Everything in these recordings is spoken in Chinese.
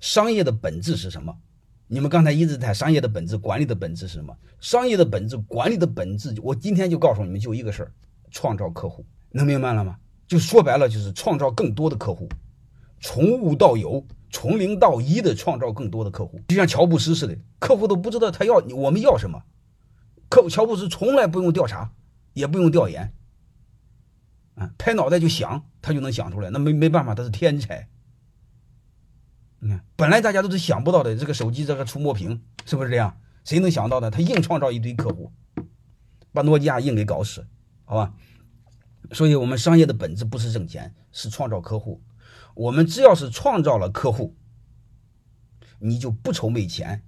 商业的本质是什么？你们刚才一直在商业的本质、管理的本质是什么？商业的本质、管理的本质，我今天就告诉你们，就一个事儿：创造客户。能明白了吗？就说白了，就是创造更多的客户，从无到有，从零到一的创造更多的客户。就像乔布斯似的，客户都不知道他要我们要什么，客乔布斯从来不用调查，也不用调研，啊，拍脑袋就想，他就能想出来。那没没办法，他是天才。你看，本来大家都是想不到的，这个手机这个触摸屏是不是这样？谁能想到的？他硬创造一堆客户，把诺基亚硬给搞死，好吧？所以，我们商业的本质不是挣钱，是创造客户。我们只要是创造了客户，你就不愁没钱，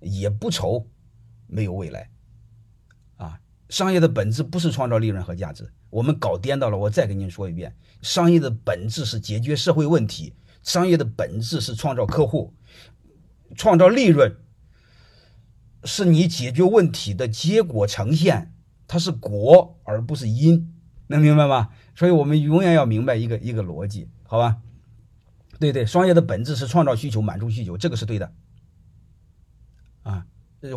也不愁没有未来。啊，商业的本质不是创造利润和价值，我们搞颠倒了。我再跟您说一遍，商业的本质是解决社会问题，商业的本质是创造客户，创造利润是你解决问题的结果呈现，它是果而不是因。能明白吗？所以我们永远要明白一个一个逻辑，好吧？对对，商业的本质是创造需求，满足需求，这个是对的。啊，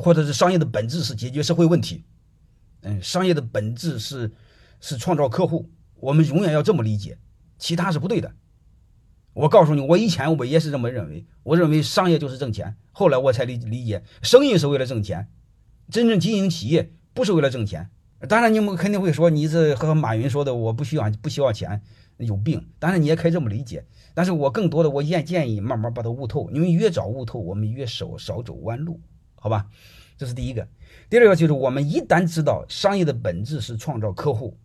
或者是商业的本质是解决社会问题，嗯，商业的本质是是创造客户，我们永远要这么理解，其他是不对的。我告诉你，我以前我也是这么认为，我认为商业就是挣钱，后来我才理理解，生意是为了挣钱，真正经营企业不是为了挣钱。当然，你们肯定会说，你这和马云说的，我不需要不需要钱，有病。当然，你也可以这么理解。但是我更多的，我建建议慢慢把它悟透，因为越早悟透，我们越少少走弯路，好吧？这是第一个。第二个就是，我们一旦知道商业的本质是创造客户，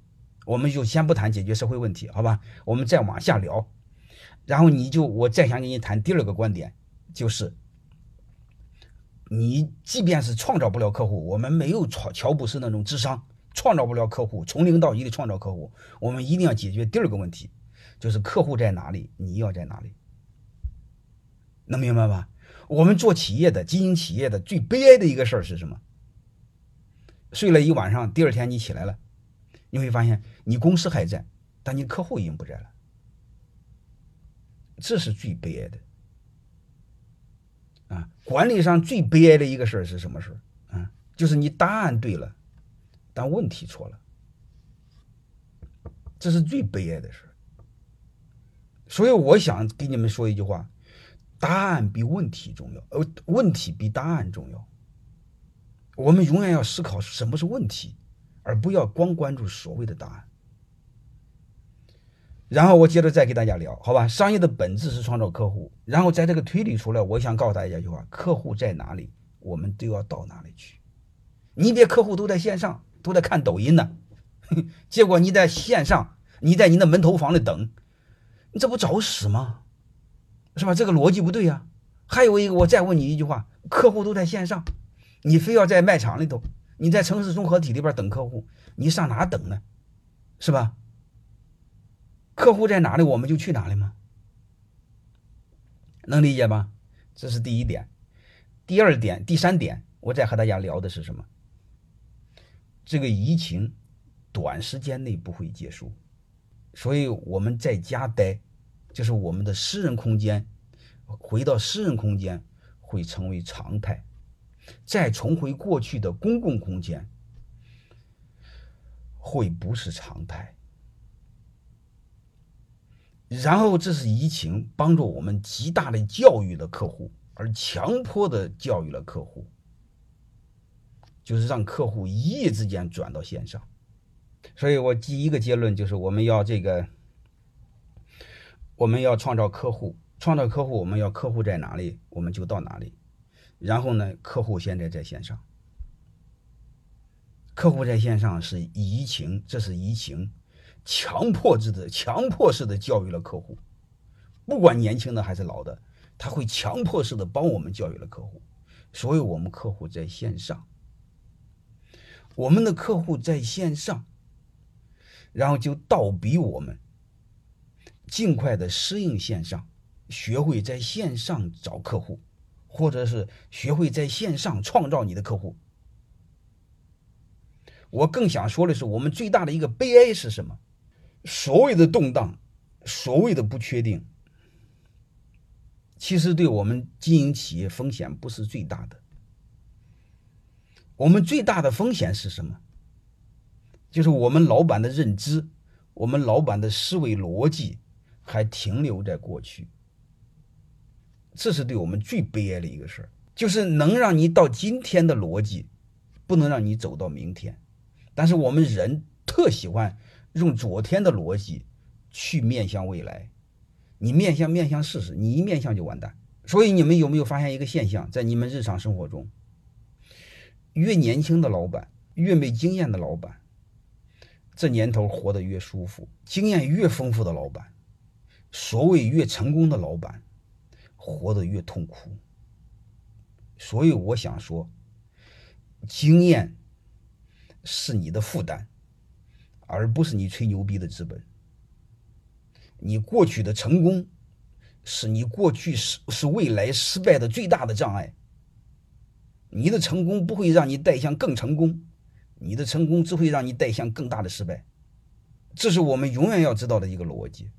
我们就先不谈解决社会问题，好吧？我们再往下聊。然后你就，我再想跟你谈第二个观点，就是，你即便是创造不了客户，我们没有乔乔布斯那种智商。创造不了客户，从零到一的创造客户，我们一定要解决第二个问题，就是客户在哪里，你要在哪里，能明白吗？我们做企业的、经营企业的最悲哀的一个事儿是什么？睡了一晚上，第二天你起来了，你会发现你公司还在，但你客户已经不在了，这是最悲哀的。啊，管理上最悲哀的一个事儿是什么事儿？啊，就是你答案对了。但问题错了，这是最悲哀的事所以我想给你们说一句话：答案比问题重要，呃，问题比答案重要。我们永远要思考什么是问题，而不要光关注所谓的答案。然后我接着再给大家聊，好吧？商业的本质是创造客户，然后在这个推理出来，我想告诉大家一句话：客户在哪里，我们都要到哪里去。你别客户都在线上。都在看抖音呢，结果你在线上，你在你的门头房里等，你这不找死吗？是吧？这个逻辑不对呀。还有一个，我再问你一句话：客户都在线上，你非要在卖场里头，你在城市综合体里边等客户，你上哪等呢？是吧？客户在哪里，我们就去哪里吗？能理解吗？这是第一点。第二点、第三点，我再和大家聊的是什么？这个疫情短时间内不会结束，所以我们在家待，就是我们的私人空间，回到私人空间会成为常态，再重回过去的公共空间会不是常态。然后这是疫情帮助我们极大的教育了客户，而强迫的教育了客户。就是让客户一夜之间转到线上，所以我第一个结论就是我们要这个，我们要创造客户，创造客户，我们要客户在哪里，我们就到哪里。然后呢，客户现在在线上，客户在线上是疫情，这是疫情强迫制的、强迫式的教育了客户，不管年轻的还是老的，他会强迫式的帮我们教育了客户，所以我们客户在线上。我们的客户在线上，然后就倒逼我们尽快的适应线上，学会在线上找客户，或者是学会在线上创造你的客户。我更想说的是，我们最大的一个悲哀是什么？所谓的动荡，所谓的不确定，其实对我们经营企业风险不是最大的。我们最大的风险是什么？就是我们老板的认知，我们老板的思维逻辑还停留在过去。这是对我们最悲哀的一个事儿，就是能让你到今天的逻辑，不能让你走到明天。但是我们人特喜欢用昨天的逻辑去面向未来，你面向面向试试，你一面向就完蛋。所以你们有没有发现一个现象，在你们日常生活中，越年轻的老板，越没经验的老板，这年头活得越舒服；经验越丰富的老板，所谓越成功的老板。活得越痛苦，所以我想说，经验是你的负担，而不是你吹牛逼的资本。你过去的成功，是你过去是是未来失败的最大的障碍。你的成功不会让你带向更成功，你的成功只会让你带向更大的失败。这是我们永远要知道的一个逻辑。